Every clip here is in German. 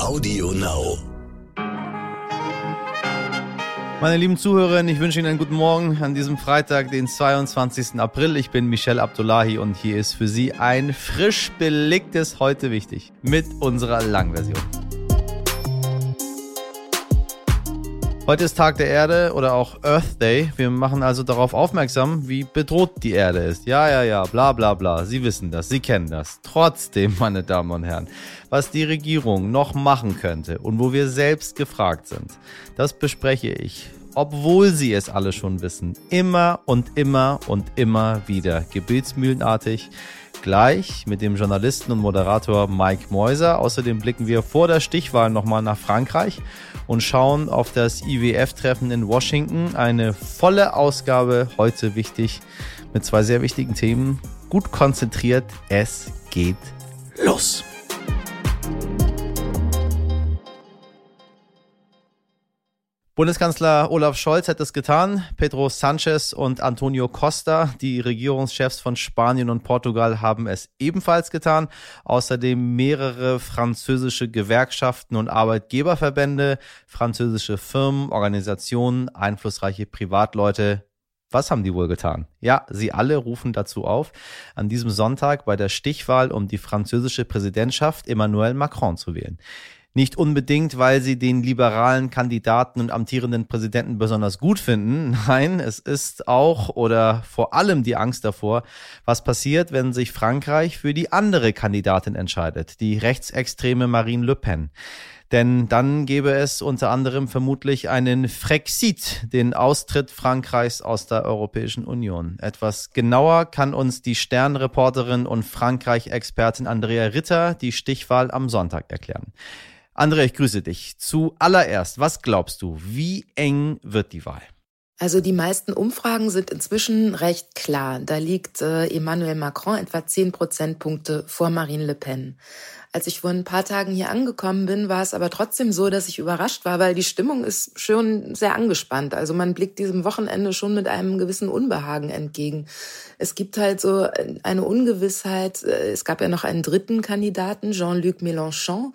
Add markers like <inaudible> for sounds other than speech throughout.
Audio Now. Meine lieben Zuhörerinnen, ich wünsche Ihnen einen guten Morgen an diesem Freitag, den 22. April. Ich bin Michel Abdullahi und hier ist für Sie ein frisch belegtes Heute wichtig mit unserer Langversion. Heute ist Tag der Erde oder auch Earth Day. Wir machen also darauf aufmerksam, wie bedroht die Erde ist. Ja, ja, ja, bla bla bla. Sie wissen das, Sie kennen das. Trotzdem, <laughs> meine Damen und Herren, was die Regierung noch machen könnte und wo wir selbst gefragt sind, das bespreche ich obwohl sie es alle schon wissen, immer und immer und immer wieder gebetsmühlenartig gleich mit dem Journalisten und Moderator Mike Meuser. Außerdem blicken wir vor der Stichwahl nochmal nach Frankreich und schauen auf das IWF-Treffen in Washington. Eine volle Ausgabe heute wichtig mit zwei sehr wichtigen Themen. Gut konzentriert. Es geht los. Bundeskanzler Olaf Scholz hat es getan. Pedro Sanchez und Antonio Costa, die Regierungschefs von Spanien und Portugal, haben es ebenfalls getan. Außerdem mehrere französische Gewerkschaften und Arbeitgeberverbände, französische Firmen, Organisationen, einflussreiche Privatleute. Was haben die wohl getan? Ja, sie alle rufen dazu auf, an diesem Sonntag bei der Stichwahl um die französische Präsidentschaft Emmanuel Macron zu wählen. Nicht unbedingt, weil sie den liberalen Kandidaten und amtierenden Präsidenten besonders gut finden. Nein, es ist auch oder vor allem die Angst davor, was passiert, wenn sich Frankreich für die andere Kandidatin entscheidet, die rechtsextreme Marine Le Pen. Denn dann gäbe es unter anderem vermutlich einen Frexit, den Austritt Frankreichs aus der Europäischen Union. Etwas genauer kann uns die Sternreporterin und Frankreich-Expertin Andrea Ritter die Stichwahl am Sonntag erklären. André, ich grüße dich. Zuallererst, was glaubst du, wie eng wird die Wahl? Also die meisten Umfragen sind inzwischen recht klar. Da liegt äh, Emmanuel Macron etwa 10 Prozentpunkte vor Marine Le Pen. Als ich vor ein paar Tagen hier angekommen bin, war es aber trotzdem so, dass ich überrascht war, weil die Stimmung ist schon sehr angespannt. Also man blickt diesem Wochenende schon mit einem gewissen Unbehagen entgegen. Es gibt halt so eine Ungewissheit. Es gab ja noch einen dritten Kandidaten, Jean-Luc Mélenchon.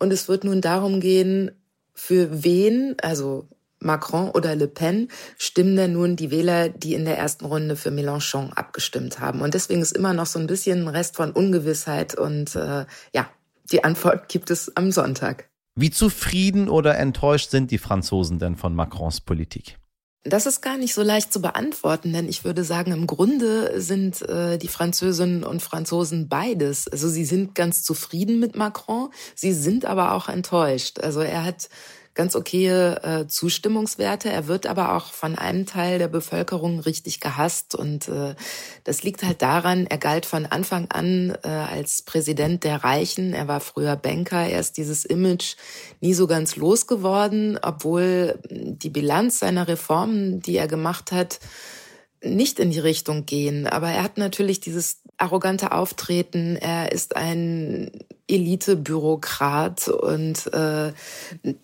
Und es wird nun darum gehen, für wen, also Macron oder Le Pen, stimmen denn nun die Wähler, die in der ersten Runde für Mélenchon abgestimmt haben. Und deswegen ist immer noch so ein bisschen ein Rest von Ungewissheit. Und äh, ja, die Antwort gibt es am Sonntag. Wie zufrieden oder enttäuscht sind die Franzosen denn von Macrons Politik? Das ist gar nicht so leicht zu beantworten, denn ich würde sagen, im Grunde sind äh, die Französinnen und Franzosen beides. Also sie sind ganz zufrieden mit Macron, sie sind aber auch enttäuscht. Also er hat ganz okaye äh, Zustimmungswerte. Er wird aber auch von einem Teil der Bevölkerung richtig gehasst. Und äh, das liegt halt daran, er galt von Anfang an äh, als Präsident der Reichen. Er war früher Banker. Er ist dieses Image nie so ganz losgeworden, obwohl die Bilanz seiner Reformen, die er gemacht hat, nicht in die Richtung gehen. Aber er hat natürlich dieses arrogante Auftreten. Er ist ein Elite-Bürokrat und äh,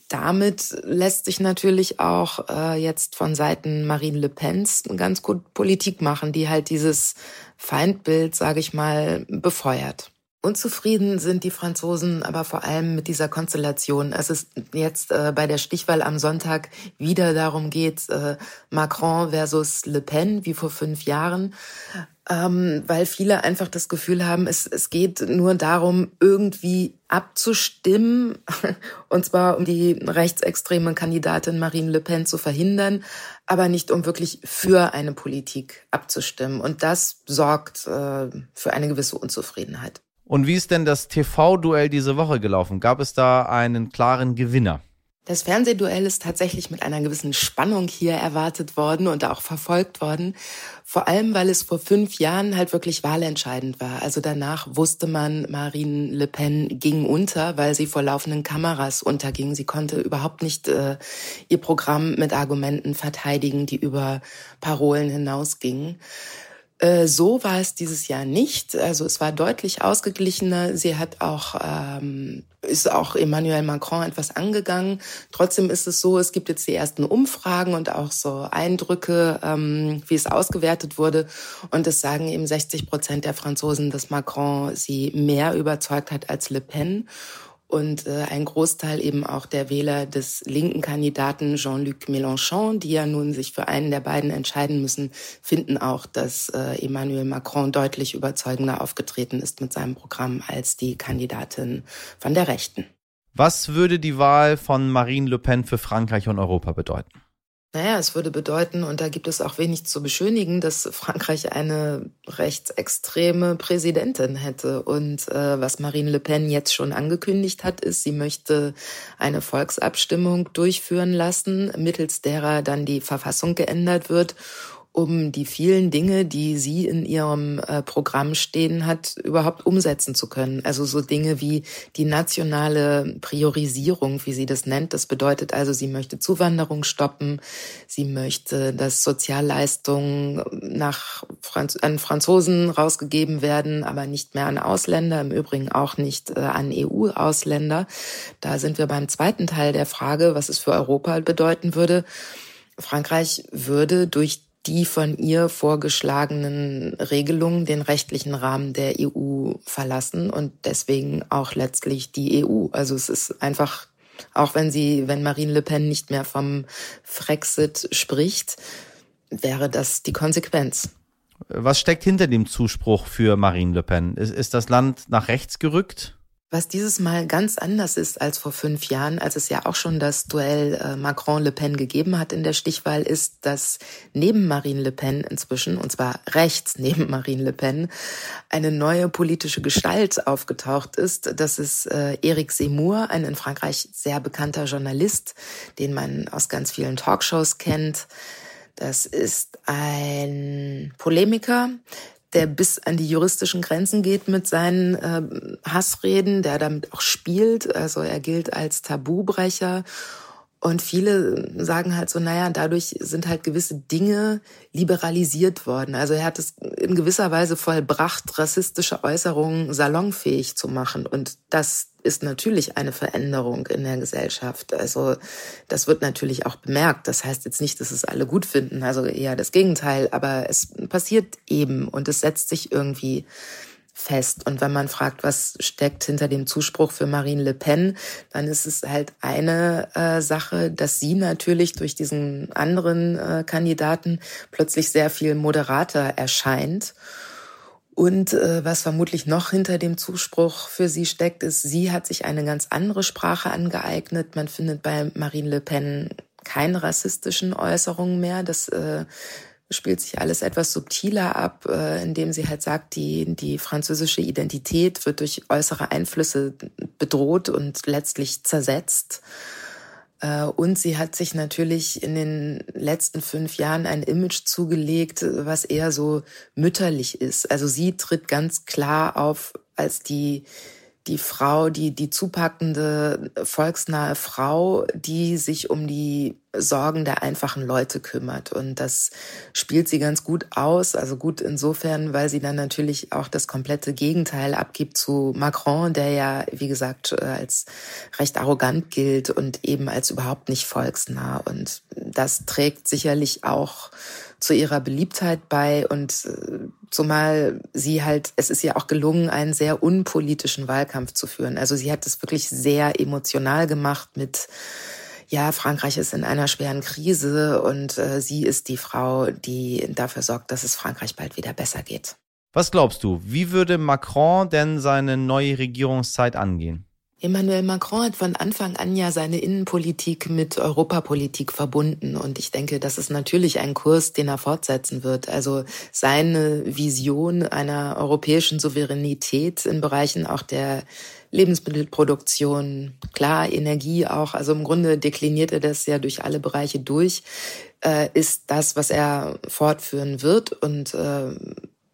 damit lässt sich natürlich auch äh, jetzt von Seiten Marine Le Pens ganz gut Politik machen, die halt dieses Feindbild, sage ich mal, befeuert. Unzufrieden sind die Franzosen aber vor allem mit dieser Konstellation. Es ist jetzt äh, bei der Stichwahl am Sonntag wieder darum geht, äh, Macron versus Le Pen, wie vor fünf Jahren, ähm, weil viele einfach das Gefühl haben, es, es geht nur darum, irgendwie abzustimmen, <laughs> und zwar um die rechtsextreme Kandidatin Marine Le Pen zu verhindern, aber nicht um wirklich für eine Politik abzustimmen. Und das sorgt äh, für eine gewisse Unzufriedenheit. Und wie ist denn das TV-Duell diese Woche gelaufen? Gab es da einen klaren Gewinner? Das Fernsehduell ist tatsächlich mit einer gewissen Spannung hier erwartet worden und auch verfolgt worden. Vor allem, weil es vor fünf Jahren halt wirklich wahlentscheidend war. Also danach wusste man, Marine Le Pen ging unter, weil sie vor laufenden Kameras unterging. Sie konnte überhaupt nicht äh, ihr Programm mit Argumenten verteidigen, die über Parolen hinausgingen. Äh, so war es dieses Jahr nicht. Also es war deutlich ausgeglichener. Sie hat auch ähm, ist auch Emmanuel Macron etwas angegangen. Trotzdem ist es so, es gibt jetzt die ersten Umfragen und auch so Eindrücke, ähm, wie es ausgewertet wurde. Und es sagen eben 60 Prozent der Franzosen, dass Macron sie mehr überzeugt hat als Le Pen. Und äh, ein Großteil eben auch der Wähler des linken Kandidaten Jean-Luc Mélenchon, die ja nun sich für einen der beiden entscheiden müssen, finden auch, dass äh, Emmanuel Macron deutlich überzeugender aufgetreten ist mit seinem Programm als die Kandidatin von der Rechten. Was würde die Wahl von Marine Le Pen für Frankreich und Europa bedeuten? Naja, es würde bedeuten, und da gibt es auch wenig zu beschönigen, dass Frankreich eine rechtsextreme Präsidentin hätte. Und äh, was Marine Le Pen jetzt schon angekündigt hat, ist, sie möchte eine Volksabstimmung durchführen lassen, mittels derer dann die Verfassung geändert wird um die vielen Dinge, die sie in ihrem äh, Programm stehen hat, überhaupt umsetzen zu können. Also so Dinge wie die nationale Priorisierung, wie sie das nennt. Das bedeutet also, sie möchte Zuwanderung stoppen, sie möchte, dass Sozialleistungen nach Franz an Franzosen rausgegeben werden, aber nicht mehr an Ausländer, im Übrigen auch nicht äh, an EU-Ausländer. Da sind wir beim zweiten Teil der Frage, was es für Europa bedeuten würde. Frankreich würde durch die von ihr vorgeschlagenen Regelungen den rechtlichen Rahmen der EU verlassen und deswegen auch letztlich die EU. Also es ist einfach, auch wenn sie, wenn Marine Le Pen nicht mehr vom Frexit spricht, wäre das die Konsequenz. Was steckt hinter dem Zuspruch für Marine Le Pen? Ist, ist das Land nach rechts gerückt? Was dieses Mal ganz anders ist als vor fünf Jahren, als es ja auch schon das Duell äh, Macron-Le Pen gegeben hat in der Stichwahl, ist, dass neben Marine Le Pen inzwischen, und zwar rechts neben Marine Le Pen, eine neue politische Gestalt aufgetaucht ist. Das ist äh, Eric Zemmour, ein in Frankreich sehr bekannter Journalist, den man aus ganz vielen Talkshows kennt. Das ist ein Polemiker, der bis an die juristischen Grenzen geht mit seinen äh, Hassreden, der damit auch spielt. Also er gilt als Tabubrecher und viele sagen halt so, naja, dadurch sind halt gewisse Dinge liberalisiert worden. Also er hat es in gewisser Weise vollbracht, rassistische Äußerungen salonfähig zu machen. Und das ist natürlich eine Veränderung in der Gesellschaft. Also das wird natürlich auch bemerkt. Das heißt jetzt nicht, dass es alle gut finden, also eher das Gegenteil. Aber es passiert eben und es setzt sich irgendwie fest. Und wenn man fragt, was steckt hinter dem Zuspruch für Marine Le Pen, dann ist es halt eine äh, Sache, dass sie natürlich durch diesen anderen äh, Kandidaten plötzlich sehr viel moderater erscheint. Und äh, was vermutlich noch hinter dem Zuspruch für sie steckt, ist, sie hat sich eine ganz andere Sprache angeeignet. Man findet bei Marine Le Pen keine rassistischen Äußerungen mehr. Das äh, spielt sich alles etwas subtiler ab, äh, indem sie halt sagt, die, die französische Identität wird durch äußere Einflüsse bedroht und letztlich zersetzt. Äh, und sie hat sich natürlich in den letzten fünf Jahren ein Image zugelegt, was eher so mütterlich ist. Also sie tritt ganz klar auf als die die Frau, die, die zupackende, volksnahe Frau, die sich um die Sorgen der einfachen Leute kümmert. Und das spielt sie ganz gut aus. Also gut insofern, weil sie dann natürlich auch das komplette Gegenteil abgibt zu Macron, der ja, wie gesagt, als recht arrogant gilt und eben als überhaupt nicht volksnah. Und das trägt sicherlich auch zu ihrer Beliebtheit bei und äh, zumal sie halt, es ist ja auch gelungen, einen sehr unpolitischen Wahlkampf zu führen. Also sie hat es wirklich sehr emotional gemacht mit ja, Frankreich ist in einer schweren Krise und äh, sie ist die Frau, die dafür sorgt, dass es Frankreich bald wieder besser geht. Was glaubst du, wie würde Macron denn seine neue Regierungszeit angehen? Emmanuel Macron hat von Anfang an ja seine Innenpolitik mit Europapolitik verbunden. Und ich denke, das ist natürlich ein Kurs, den er fortsetzen wird. Also seine Vision einer europäischen Souveränität in Bereichen auch der Lebensmittelproduktion, klar, Energie auch. Also im Grunde dekliniert er das ja durch alle Bereiche durch, äh, ist das, was er fortführen wird. Und äh,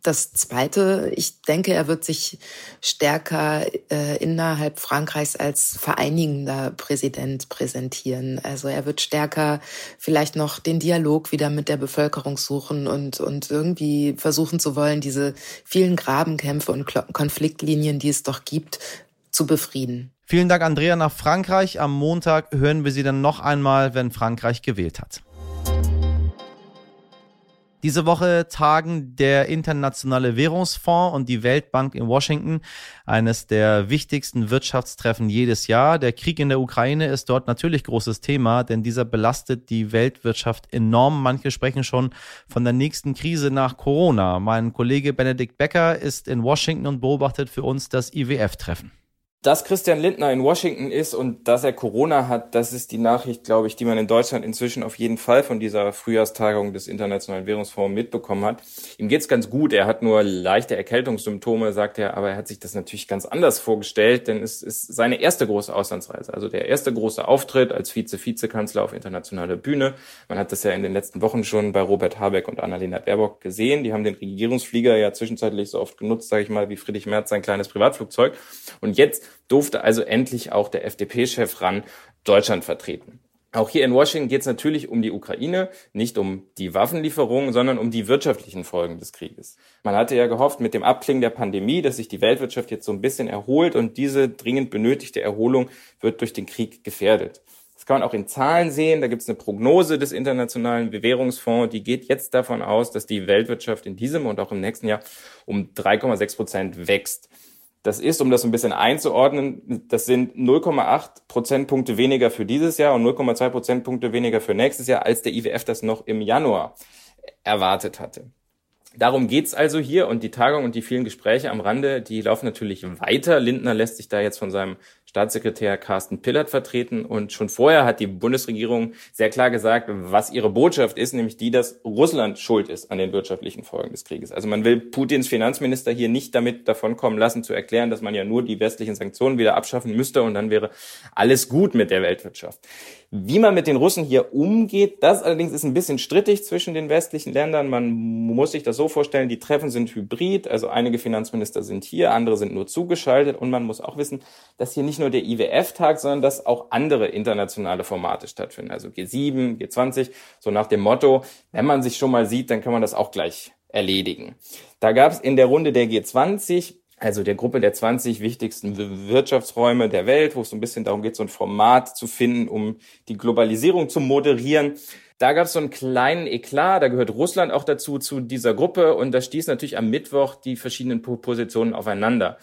das Zweite, ich denke, er wird sich stärker äh, innerhalb Frankreichs als vereinigender Präsident präsentieren. Also er wird stärker vielleicht noch den Dialog wieder mit der Bevölkerung suchen und, und irgendwie versuchen zu wollen, diese vielen Grabenkämpfe und Konfliktlinien, die es doch gibt, zu befrieden. Vielen Dank, Andrea, nach Frankreich. Am Montag hören wir Sie dann noch einmal, wenn Frankreich gewählt hat. Diese Woche tagen der Internationale Währungsfonds und die Weltbank in Washington, eines der wichtigsten Wirtschaftstreffen jedes Jahr. Der Krieg in der Ukraine ist dort natürlich großes Thema, denn dieser belastet die Weltwirtschaft enorm. Manche sprechen schon von der nächsten Krise nach Corona. Mein Kollege Benedikt Becker ist in Washington und beobachtet für uns das IWF-Treffen. Dass Christian Lindner in Washington ist und dass er Corona hat, das ist die Nachricht, glaube ich, die man in Deutschland inzwischen auf jeden Fall von dieser Frühjahrstagung des Internationalen Währungsfonds mitbekommen hat. Ihm geht's ganz gut. Er hat nur leichte Erkältungssymptome, sagt er, aber er hat sich das natürlich ganz anders vorgestellt, denn es ist seine erste große Auslandsreise, also der erste große Auftritt als Vize-Vizekanzler auf internationaler Bühne. Man hat das ja in den letzten Wochen schon bei Robert Habeck und Annalena Baerbock gesehen. Die haben den Regierungsflieger ja zwischenzeitlich so oft genutzt, sage ich mal, wie Friedrich Merz sein kleines Privatflugzeug. Und jetzt durfte also endlich auch der FDP-Chef ran Deutschland vertreten. Auch hier in Washington geht es natürlich um die Ukraine, nicht um die Waffenlieferungen, sondern um die wirtschaftlichen Folgen des Krieges. Man hatte ja gehofft mit dem Abklingen der Pandemie, dass sich die Weltwirtschaft jetzt so ein bisschen erholt und diese dringend benötigte Erholung wird durch den Krieg gefährdet. Das kann man auch in Zahlen sehen. Da gibt es eine Prognose des Internationalen Bewährungsfonds, die geht jetzt davon aus, dass die Weltwirtschaft in diesem und auch im nächsten Jahr um 3,6 Prozent wächst. Das ist, um das ein bisschen einzuordnen, das sind 0,8 Prozentpunkte weniger für dieses Jahr und 0,2 Prozentpunkte weniger für nächstes Jahr, als der IWF das noch im Januar erwartet hatte. Darum geht's also hier und die Tagung und die vielen Gespräche am Rande, die laufen natürlich weiter. Lindner lässt sich da jetzt von seinem Staatssekretär Carsten Pillert vertreten. Und schon vorher hat die Bundesregierung sehr klar gesagt, was ihre Botschaft ist, nämlich die, dass Russland schuld ist an den wirtschaftlichen Folgen des Krieges. Also man will Putins Finanzminister hier nicht damit davonkommen lassen, zu erklären, dass man ja nur die westlichen Sanktionen wieder abschaffen müsste und dann wäre alles gut mit der Weltwirtschaft. Wie man mit den Russen hier umgeht, das allerdings ist ein bisschen strittig zwischen den westlichen Ländern. Man muss sich das so vorstellen, die Treffen sind hybrid, also einige Finanzminister sind hier, andere sind nur zugeschaltet und man muss auch wissen, dass hier nicht nur der IWF-Tag, sondern dass auch andere internationale Formate stattfinden, also G7, G20, so nach dem Motto, wenn man sich schon mal sieht, dann kann man das auch gleich erledigen. Da gab es in der Runde der G20 also der Gruppe der 20 wichtigsten Wirtschaftsräume der Welt, wo es so ein bisschen darum geht, so ein Format zu finden, um die Globalisierung zu moderieren. Da gab es so einen kleinen Eklat, da gehört Russland auch dazu, zu dieser Gruppe und da stieß natürlich am Mittwoch die verschiedenen Positionen aufeinander.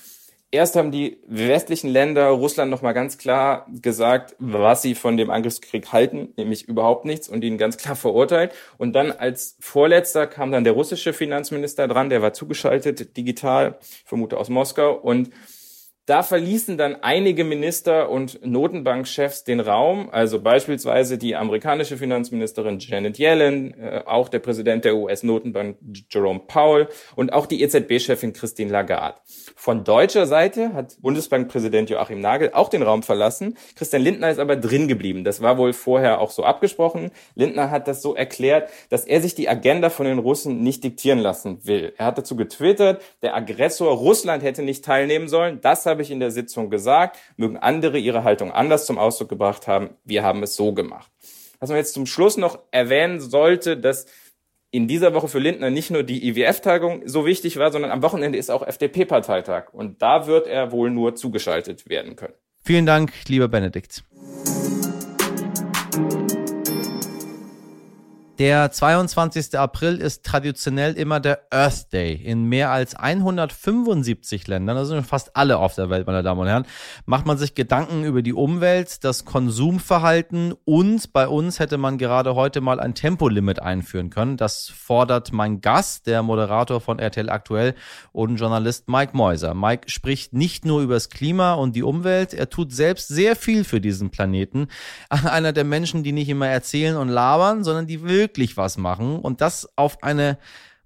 Erst haben die westlichen Länder Russland nochmal ganz klar gesagt, was sie von dem Angriffskrieg halten, nämlich überhaupt nichts und ihn ganz klar verurteilt. Und dann als vorletzter kam dann der russische Finanzminister dran, der war zugeschaltet digital, vermute aus Moskau und da verließen dann einige Minister und Notenbankchefs den Raum, also beispielsweise die amerikanische Finanzministerin Janet Yellen, äh, auch der Präsident der US-Notenbank Jerome Powell und auch die EZB-Chefin Christine Lagarde. Von deutscher Seite hat Bundesbankpräsident Joachim Nagel auch den Raum verlassen. Christian Lindner ist aber drin geblieben. Das war wohl vorher auch so abgesprochen. Lindner hat das so erklärt, dass er sich die Agenda von den Russen nicht diktieren lassen will. Er hat dazu getwittert, der Aggressor Russland hätte nicht teilnehmen sollen. Das habe ich in der Sitzung gesagt, mögen andere ihre Haltung anders zum Ausdruck gebracht haben. Wir haben es so gemacht. Was man jetzt zum Schluss noch erwähnen sollte, dass in dieser Woche für Lindner nicht nur die IWF-Tagung so wichtig war, sondern am Wochenende ist auch FDP-Parteitag. Und da wird er wohl nur zugeschaltet werden können. Vielen Dank, lieber Benedikt. Der 22. April ist traditionell immer der Earth Day. In mehr als 175 Ländern, also fast alle auf der Welt, meine Damen und Herren, macht man sich Gedanken über die Umwelt, das Konsumverhalten und bei uns hätte man gerade heute mal ein Tempolimit einführen können. Das fordert mein Gast, der Moderator von RTL Aktuell und Journalist Mike Meuser. Mike spricht nicht nur über das Klima und die Umwelt, er tut selbst sehr viel für diesen Planeten. <laughs> Einer der Menschen, die nicht immer erzählen und labern, sondern die wirklich wirklich was machen und das auf eine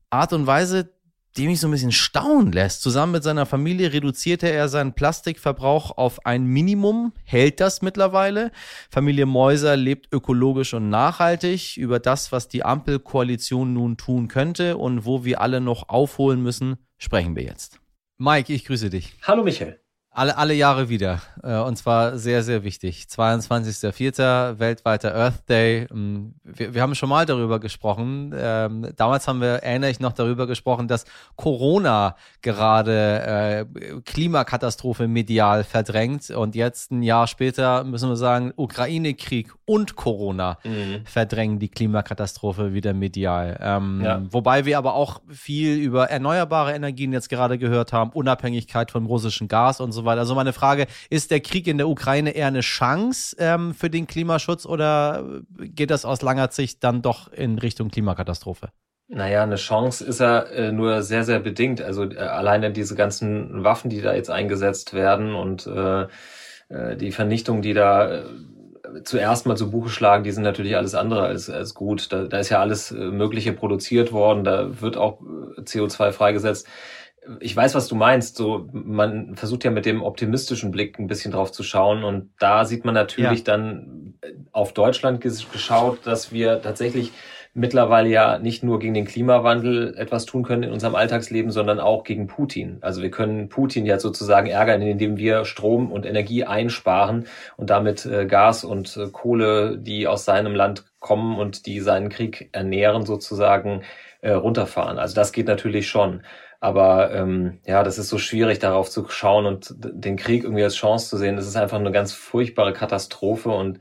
Art und Weise, die mich so ein bisschen staunen lässt. Zusammen mit seiner Familie reduzierte er seinen Plastikverbrauch auf ein Minimum, hält das mittlerweile. Familie Mäuser lebt ökologisch und nachhaltig. Über das, was die Ampelkoalition nun tun könnte und wo wir alle noch aufholen müssen, sprechen wir jetzt. Mike, ich grüße dich. Hallo Michael. Alle, alle Jahre wieder. Äh, und zwar sehr, sehr wichtig. 22.04. weltweiter Earth Day. Ähm, wir, wir haben schon mal darüber gesprochen. Ähm, damals haben wir, erinnere ich noch, darüber gesprochen, dass Corona gerade äh, Klimakatastrophe medial verdrängt. Und jetzt, ein Jahr später, müssen wir sagen, Ukraine-Krieg und Corona mhm. verdrängen die Klimakatastrophe wieder medial. Ähm, ja. Wobei wir aber auch viel über erneuerbare Energien jetzt gerade gehört haben, Unabhängigkeit vom russischen Gas und so weiter. Also meine Frage, ist der Krieg in der Ukraine eher eine Chance ähm, für den Klimaschutz oder geht das aus langer Sicht dann doch in Richtung Klimakatastrophe? Naja, eine Chance ist er äh, nur sehr, sehr bedingt. Also äh, alleine diese ganzen Waffen, die da jetzt eingesetzt werden und äh, äh die Vernichtung, die da äh, zuerst mal zu Buche schlagen, die sind natürlich alles andere als, als gut. Da, da ist ja alles äh, Mögliche produziert worden, da wird auch CO2 freigesetzt ich weiß, was du meinst. So, man versucht ja mit dem optimistischen Blick ein bisschen drauf zu schauen. Und da sieht man natürlich ja. dann äh, auf Deutschland geschaut, dass wir tatsächlich mittlerweile ja nicht nur gegen den Klimawandel etwas tun können in unserem Alltagsleben, sondern auch gegen Putin. Also wir können Putin ja sozusagen ärgern, indem wir Strom und Energie einsparen und damit äh, Gas und äh, Kohle, die aus seinem Land kommen und die seinen Krieg ernähren, sozusagen äh, runterfahren. Also das geht natürlich schon. Aber ähm, ja, das ist so schwierig, darauf zu schauen und den Krieg irgendwie als Chance zu sehen. Das ist einfach eine ganz furchtbare Katastrophe und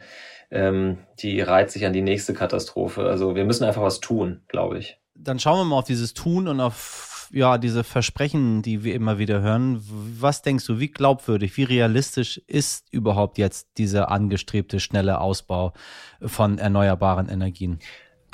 ähm, die reiht sich an die nächste Katastrophe. Also wir müssen einfach was tun, glaube ich. Dann schauen wir mal auf dieses Tun und auf ja, diese Versprechen, die wir immer wieder hören. Was denkst du, wie glaubwürdig, wie realistisch ist überhaupt jetzt dieser angestrebte schnelle Ausbau von erneuerbaren Energien?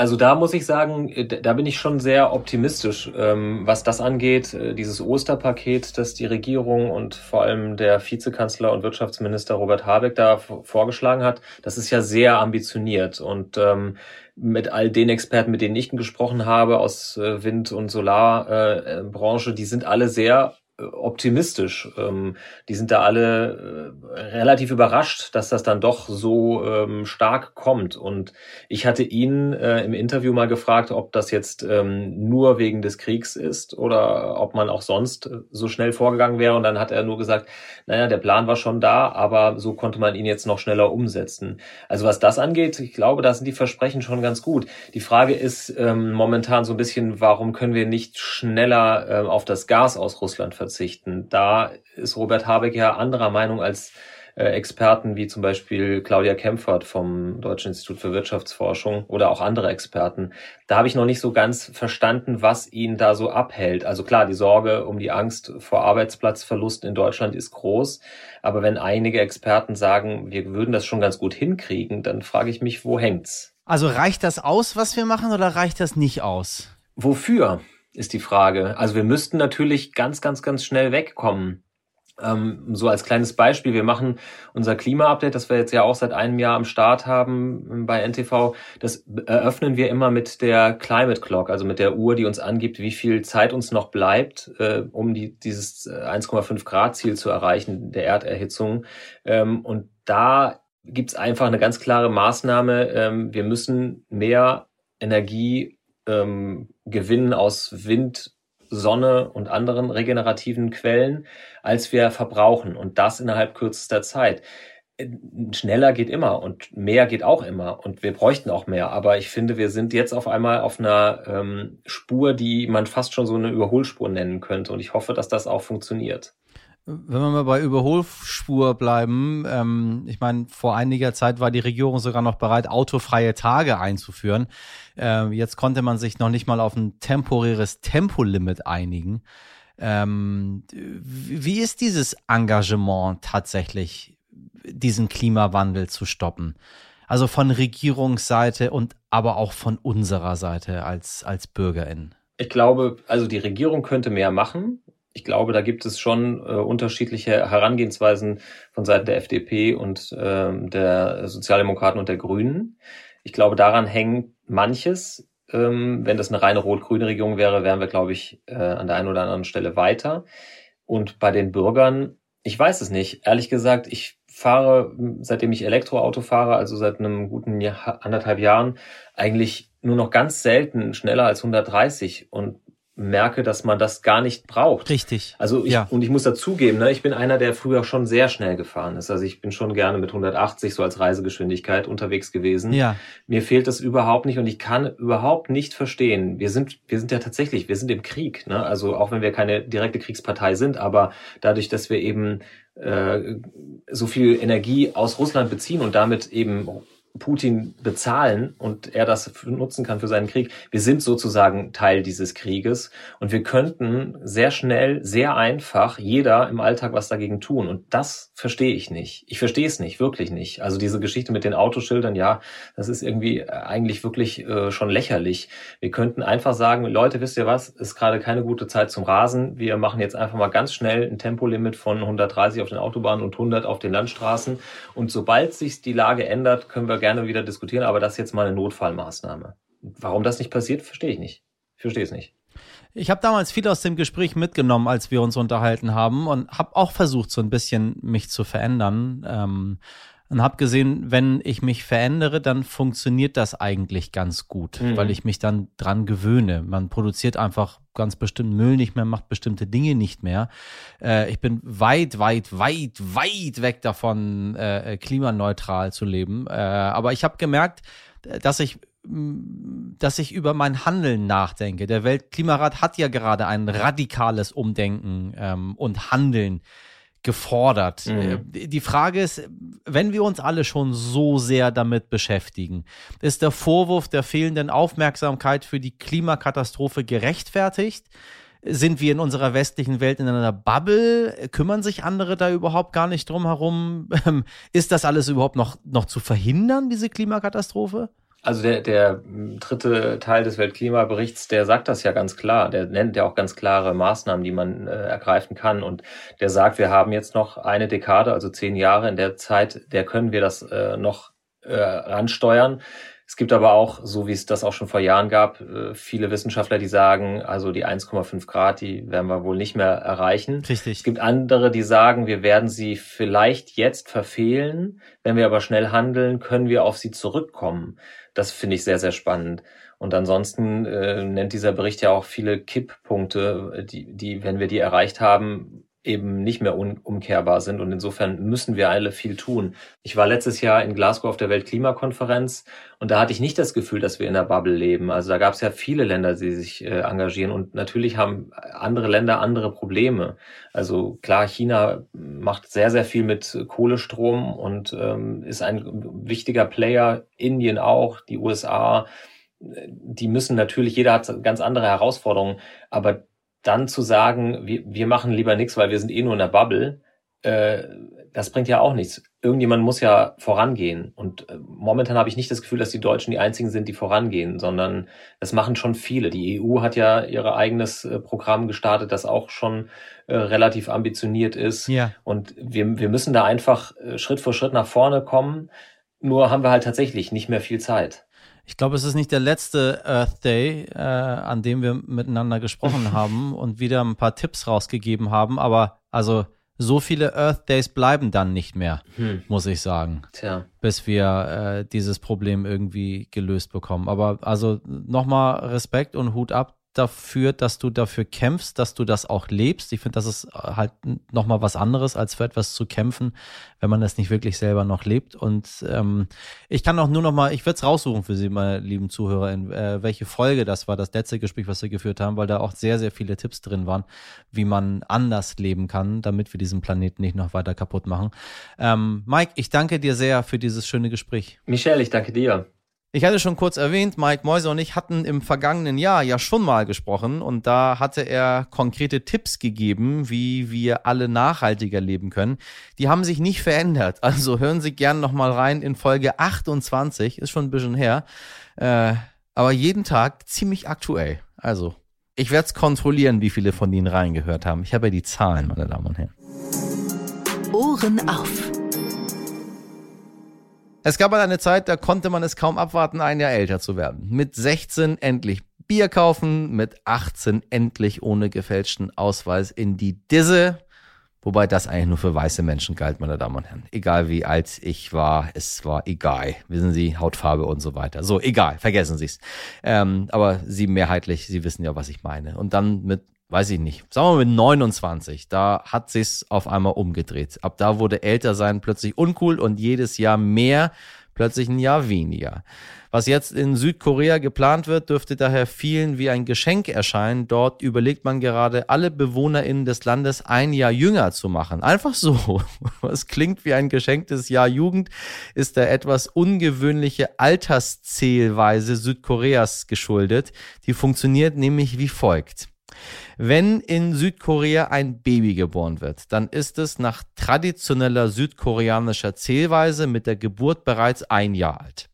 Also da muss ich sagen, äh, da bin ich schon sehr optimistisch, ähm, was das angeht. Äh, dieses Osterpaket, das die Regierung und vor allem der Vizekanzler und Wirtschaftsminister Robert Habeck da vorgeschlagen hat, das ist ja sehr ambitioniert. Und ähm, mit all den Experten, mit denen ich gesprochen habe aus äh, Wind- und Solarbranche, die sind alle sehr optimistisch. Ähm, die sind da alle äh, relativ überrascht, dass das dann doch so ähm, stark kommt. Und ich hatte ihn äh, im Interview mal gefragt, ob das jetzt ähm, nur wegen des Kriegs ist oder ob man auch sonst äh, so schnell vorgegangen wäre. Und dann hat er nur gesagt, naja, der Plan war schon da, aber so konnte man ihn jetzt noch schneller umsetzen. Also was das angeht, ich glaube, da sind die Versprechen schon ganz gut. Die Frage ist ähm, momentan so ein bisschen, warum können wir nicht schneller äh, auf das Gas aus Russland verzichten? Verzichten. Da ist Robert Habeck ja anderer Meinung als äh, Experten wie zum Beispiel Claudia Kempfert vom Deutschen Institut für Wirtschaftsforschung oder auch andere Experten. Da habe ich noch nicht so ganz verstanden, was ihn da so abhält. Also klar, die Sorge um die Angst vor Arbeitsplatzverlusten in Deutschland ist groß. Aber wenn einige Experten sagen, wir würden das schon ganz gut hinkriegen, dann frage ich mich, wo hängt's? Also reicht das aus, was wir machen, oder reicht das nicht aus? Wofür? Ist die Frage. Also wir müssten natürlich ganz, ganz, ganz schnell wegkommen. Ähm, so als kleines Beispiel, wir machen unser Klima-Update, das wir jetzt ja auch seit einem Jahr am Start haben ähm, bei NTV, das eröffnen wir immer mit der Climate Clock, also mit der Uhr, die uns angibt, wie viel Zeit uns noch bleibt, äh, um die, dieses 1,5 äh, Grad Ziel zu erreichen, der Erderhitzung. Ähm, und da gibt's einfach eine ganz klare Maßnahme. Ähm, wir müssen mehr Energie ähm, gewinnen aus Wind, Sonne und anderen regenerativen Quellen, als wir verbrauchen. Und das innerhalb kürzester Zeit. Äh, schneller geht immer und mehr geht auch immer und wir bräuchten auch mehr. Aber ich finde, wir sind jetzt auf einmal auf einer ähm, Spur, die man fast schon so eine Überholspur nennen könnte. Und ich hoffe, dass das auch funktioniert. Wenn wir mal bei Überholspur bleiben, ähm, ich meine, vor einiger Zeit war die Regierung sogar noch bereit, autofreie Tage einzuführen. Ähm, jetzt konnte man sich noch nicht mal auf ein temporäres Tempolimit einigen. Ähm, wie ist dieses Engagement tatsächlich, diesen Klimawandel zu stoppen? Also von Regierungsseite und aber auch von unserer Seite als, als BürgerInnen. Ich glaube, also die Regierung könnte mehr machen ich glaube, da gibt es schon äh, unterschiedliche Herangehensweisen von Seiten der FDP und ähm, der Sozialdemokraten und der Grünen. Ich glaube, daran hängt manches. Ähm, wenn das eine reine rot-grüne Regierung wäre, wären wir, glaube ich, äh, an der einen oder anderen Stelle weiter. Und bei den Bürgern, ich weiß es nicht. Ehrlich gesagt, ich fahre, seitdem ich Elektroauto fahre, also seit einem guten Jahr, anderthalb Jahren, eigentlich nur noch ganz selten schneller als 130. Und merke, dass man das gar nicht braucht. Richtig. Also ich, ja. und ich muss dazugeben, ne, ich bin einer, der früher schon sehr schnell gefahren ist. Also ich bin schon gerne mit 180 so als Reisegeschwindigkeit unterwegs gewesen. Ja. Mir fehlt das überhaupt nicht und ich kann überhaupt nicht verstehen. Wir sind, wir sind ja tatsächlich, wir sind im Krieg. Ne? Also auch wenn wir keine direkte Kriegspartei sind, aber dadurch, dass wir eben äh, so viel Energie aus Russland beziehen und damit eben Putin bezahlen und er das nutzen kann für seinen Krieg. Wir sind sozusagen Teil dieses Krieges und wir könnten sehr schnell, sehr einfach jeder im Alltag was dagegen tun. Und das verstehe ich nicht. Ich verstehe es nicht, wirklich nicht. Also diese Geschichte mit den Autoschildern, ja, das ist irgendwie äh, eigentlich wirklich äh, schon lächerlich. Wir könnten einfach sagen, Leute, wisst ihr was, ist gerade keine gute Zeit zum Rasen. Wir machen jetzt einfach mal ganz schnell ein Tempolimit von 130 auf den Autobahnen und 100 auf den Landstraßen. Und sobald sich die Lage ändert, können wir gerne wieder diskutieren, aber das ist jetzt mal eine Notfallmaßnahme. Warum das nicht passiert, verstehe ich nicht. Ich verstehe es nicht. Ich habe damals viel aus dem Gespräch mitgenommen, als wir uns unterhalten haben und habe auch versucht, so ein bisschen mich zu verändern. Ähm, und habe gesehen, wenn ich mich verändere, dann funktioniert das eigentlich ganz gut, mhm. weil ich mich dann dran gewöhne. Man produziert einfach ganz bestimmt Müll nicht mehr, macht bestimmte Dinge nicht mehr. Äh, ich bin weit, weit, weit, weit weg davon, äh, klimaneutral zu leben. Äh, aber ich habe gemerkt, dass ich dass ich über mein Handeln nachdenke. Der Weltklimarat hat ja gerade ein radikales Umdenken ähm, und Handeln gefordert. Mhm. Äh, die Frage ist, wenn wir uns alle schon so sehr damit beschäftigen, ist der Vorwurf der fehlenden Aufmerksamkeit für die Klimakatastrophe gerechtfertigt? Sind wir in unserer westlichen Welt in einer Bubble? Kümmern sich andere da überhaupt gar nicht drum herum? <laughs> Ist das alles überhaupt noch, noch zu verhindern, diese Klimakatastrophe? Also der, der dritte Teil des Weltklimaberichts, der sagt das ja ganz klar. Der nennt ja auch ganz klare Maßnahmen, die man äh, ergreifen kann. Und der sagt, wir haben jetzt noch eine Dekade, also zehn Jahre. In der Zeit, der können wir das äh, noch äh, ransteuern. Es gibt aber auch, so wie es das auch schon vor Jahren gab, äh, viele Wissenschaftler, die sagen, also die 1,5 Grad, die werden wir wohl nicht mehr erreichen. Richtig. Es gibt andere, die sagen, wir werden sie vielleicht jetzt verfehlen. Wenn wir aber schnell handeln, können wir auf sie zurückkommen. Das finde ich sehr, sehr spannend. Und ansonsten äh, nennt dieser Bericht ja auch viele Kipppunkte, die, die, wenn wir die erreicht haben, eben nicht mehr umkehrbar sind. Und insofern müssen wir alle viel tun. Ich war letztes Jahr in Glasgow auf der Weltklimakonferenz und da hatte ich nicht das Gefühl, dass wir in der Bubble leben. Also da gab es ja viele Länder, die sich äh, engagieren und natürlich haben andere Länder andere Probleme. Also klar, China macht sehr, sehr viel mit Kohlestrom und ähm, ist ein wichtiger Player. Indien auch, die USA die müssen natürlich, jeder hat ganz andere Herausforderungen, aber dann zu sagen, wir, wir machen lieber nichts, weil wir sind eh nur in der Bubble, äh, das bringt ja auch nichts. Irgendjemand muss ja vorangehen. Und äh, momentan habe ich nicht das Gefühl, dass die Deutschen die einzigen sind, die vorangehen, sondern das machen schon viele. Die EU hat ja ihr eigenes äh, Programm gestartet, das auch schon äh, relativ ambitioniert ist. Ja. Und wir, wir müssen da einfach äh, Schritt für Schritt nach vorne kommen. Nur haben wir halt tatsächlich nicht mehr viel Zeit. Ich glaube, es ist nicht der letzte Earth Day, äh, an dem wir miteinander gesprochen <laughs> haben und wieder ein paar Tipps rausgegeben haben. Aber also so viele Earth Days bleiben dann nicht mehr, hm. muss ich sagen. Tja. Bis wir äh, dieses Problem irgendwie gelöst bekommen. Aber also nochmal Respekt und Hut ab dafür, dass du dafür kämpfst, dass du das auch lebst. Ich finde, das ist halt nochmal was anderes, als für etwas zu kämpfen, wenn man das nicht wirklich selber noch lebt. Und ähm, ich kann auch nur noch mal, ich würde es raussuchen für Sie, meine lieben Zuhörer, in äh, welche Folge das war, das letzte Gespräch, was wir geführt haben, weil da auch sehr, sehr viele Tipps drin waren, wie man anders leben kann, damit wir diesen Planeten nicht noch weiter kaputt machen. Ähm, Mike, ich danke dir sehr für dieses schöne Gespräch. Michelle, ich danke dir. Ich hatte schon kurz erwähnt, Mike Mäuse und ich hatten im vergangenen Jahr ja schon mal gesprochen und da hatte er konkrete Tipps gegeben, wie wir alle nachhaltiger leben können. Die haben sich nicht verändert. <laughs> Also hören Sie gern nochmal rein in Folge 28, ist schon ein bisschen her, äh, aber jeden Tag ziemlich aktuell. Also ich werde es kontrollieren, wie viele von Ihnen reingehört haben. Ich habe ja die Zahlen, meine Damen und Herren. Ohren auf. Es gab mal eine Zeit, da konnte man es kaum abwarten, ein Jahr älter zu werden. Mit 16 endlich Bier kaufen, mit 18 endlich ohne gefälschten Ausweis in die Disse. Wobei das eigentlich nur für weiße Menschen galt, meine Damen und Herren. Egal wie alt ich war, es war egal. Wissen Sie, Hautfarbe und so weiter. So, egal, vergessen Sie es. Ähm, aber Sie mehrheitlich, Sie wissen ja, was ich meine. Und dann mit, weiß ich nicht, sagen wir mal mit 29, da hat sich's auf einmal umgedreht. Ab da wurde älter sein plötzlich uncool und jedes Jahr mehr plötzlich ein Jahr weniger. Was jetzt in Südkorea geplant wird, dürfte daher vielen wie ein Geschenk erscheinen. Dort überlegt man gerade, alle BewohnerInnen des Landes ein Jahr jünger zu machen. Einfach so. <laughs> Was klingt wie ein geschenktes Jahr Jugend, ist der etwas ungewöhnliche Alterszählweise Südkoreas geschuldet. Die funktioniert nämlich wie folgt. Wenn in Südkorea ein Baby geboren wird, dann ist es nach traditioneller südkoreanischer Zählweise mit der Geburt bereits ein Jahr alt.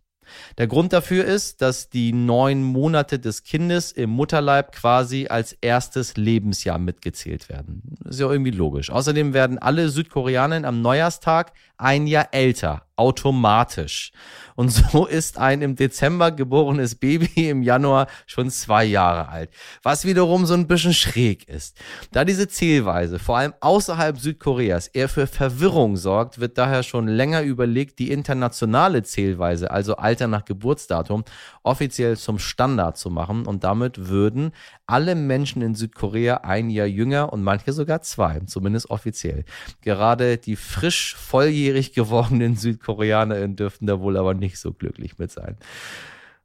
Der Grund dafür ist, dass die neun Monate des Kindes im Mutterleib quasi als erstes Lebensjahr mitgezählt werden. ist ja irgendwie logisch. Außerdem werden alle Südkoreaner am Neujahrstag ein Jahr älter, automatisch. Und so <laughs> ist ein im Dezember geborenes Baby im Januar schon zwei Jahre alt. Was wiederum so ein bisschen schräg ist. Da diese Zählweise vor allem außerhalb Südkoreas eher für Verwirrung sorgt, wird daher schon länger überlegt, die internationale Zählweise, also Alter nach Geburtsdatum, offiziell zum Standard zu machen. Und damit würden alle Menschen in Südkorea ein Jahr jünger und manche sogar zwei, zumindest offiziell. Gerade die frisch volljährig gewordenen SüdkoreanerInnen dürften da wohl aber nicht so glücklich mit sein.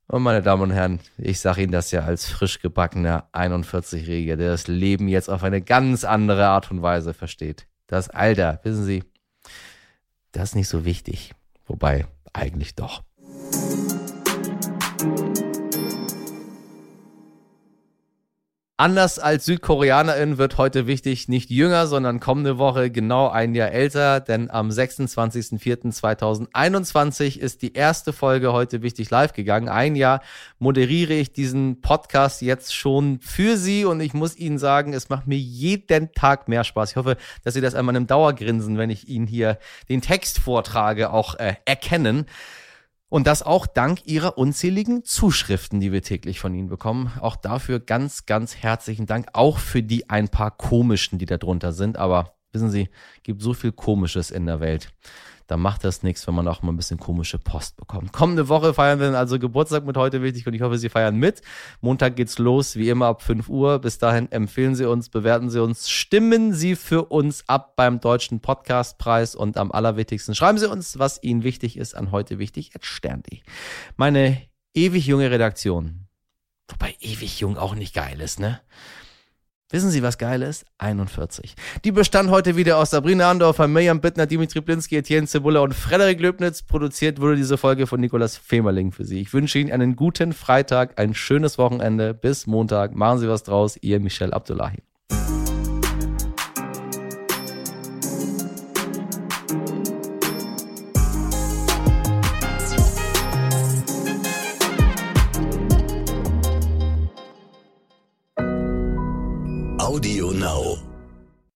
Und meine Damen und Herren, ich sage Ihnen das ja als frisch gebackener 41-Jähriger, der das Leben jetzt auf eine ganz andere Art und Weise versteht. Das Alter, wissen Sie, das ist nicht so wichtig. Wobei, eigentlich doch. Anders als Südkoreanerin wird heute wichtig, nicht jünger, sondern kommende Woche genau ein Jahr älter, denn am 26.04.2021 ist die erste Folge heute wichtig live gegangen. Ein Jahr moderiere ich diesen Podcast jetzt schon für Sie und ich muss Ihnen sagen, es macht mir jeden Tag mehr Spaß. Ich hoffe, dass Sie das einmal im Dauergrinsen, wenn ich Ihnen hier den Text vortrage, auch äh, erkennen. Und das auch dank Ihrer unzähligen Zuschriften, die wir täglich von Ihnen bekommen. Auch dafür ganz, ganz herzlichen Dank. Auch für die ein paar komischen, die da drunter sind. Aber wissen Sie, gibt so viel Komisches in der Welt da macht das nichts, wenn man auch mal ein bisschen komische Post bekommt. Kommende Woche feiern wir dann also Geburtstag mit heute wichtig und ich hoffe, Sie feiern mit. Montag geht's los, wie immer ab 5 Uhr. Bis dahin empfehlen Sie uns, bewerten Sie uns, stimmen Sie für uns ab beim Deutschen Podcastpreis und am allerwichtigsten schreiben Sie uns, was Ihnen wichtig ist an heute wichtig stern.de. Meine ewig junge Redaktion. Wobei ewig jung auch nicht geil ist, ne? Wissen Sie, was geil ist? 41. Die bestand heute wieder aus Sabrina Andorfer, Mirjam Bittner, Dimitri Blinski, Etienne Cebula und Frederik Löbnitz. Produziert wurde diese Folge von Nikolas Femerling für Sie. Ich wünsche Ihnen einen guten Freitag, ein schönes Wochenende. Bis Montag. Machen Sie was draus. Ihr Michel Abdullahi.